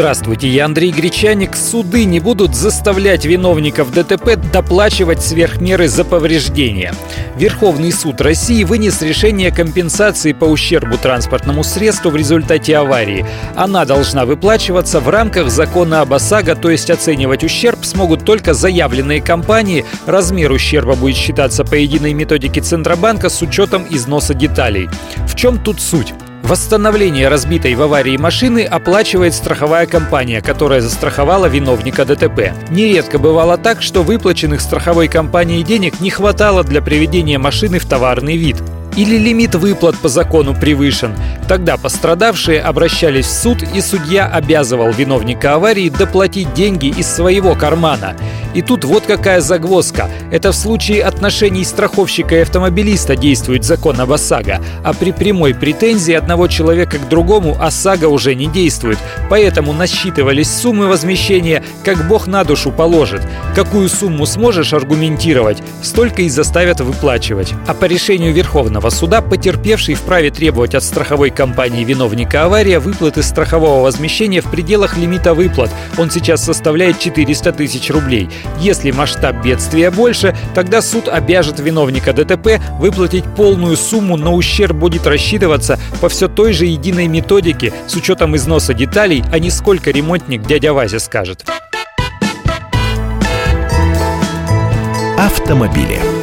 Здравствуйте, я Андрей Гречаник. Суды не будут заставлять виновников ДТП доплачивать сверхмеры за повреждения. Верховный суд России вынес решение компенсации по ущербу транспортному средству в результате аварии. Она должна выплачиваться в рамках закона об ОСАГО, то есть оценивать ущерб смогут только заявленные компании. Размер ущерба будет считаться по единой методике Центробанка с учетом износа деталей. В чем тут суть? Восстановление разбитой в аварии машины оплачивает страховая компания, которая застраховала виновника ДТП. Нередко бывало так, что выплаченных страховой компанией денег не хватало для приведения машины в товарный вид или лимит выплат по закону превышен. Тогда пострадавшие обращались в суд, и судья обязывал виновника аварии доплатить деньги из своего кармана. И тут вот какая загвоздка. Это в случае отношений страховщика и автомобилиста действует закон об ОСАГО, а при прямой претензии одного человека к другому ОСАГО уже не действует. Поэтому насчитывались суммы возмещения, как бог на душу положит. Какую сумму сможешь аргументировать, столько и заставят выплачивать. А по решению Верховного суда потерпевший вправе требовать от страховой компании виновника аварии выплаты страхового возмещения в пределах лимита выплат. Он сейчас составляет 400 тысяч рублей. Если масштаб бедствия больше, тогда суд обяжет виновника ДТП выплатить полную сумму, но ущерб будет рассчитываться по все той же единой методике с учетом износа деталей, а не сколько ремонтник дядя Вася скажет. Автомобили.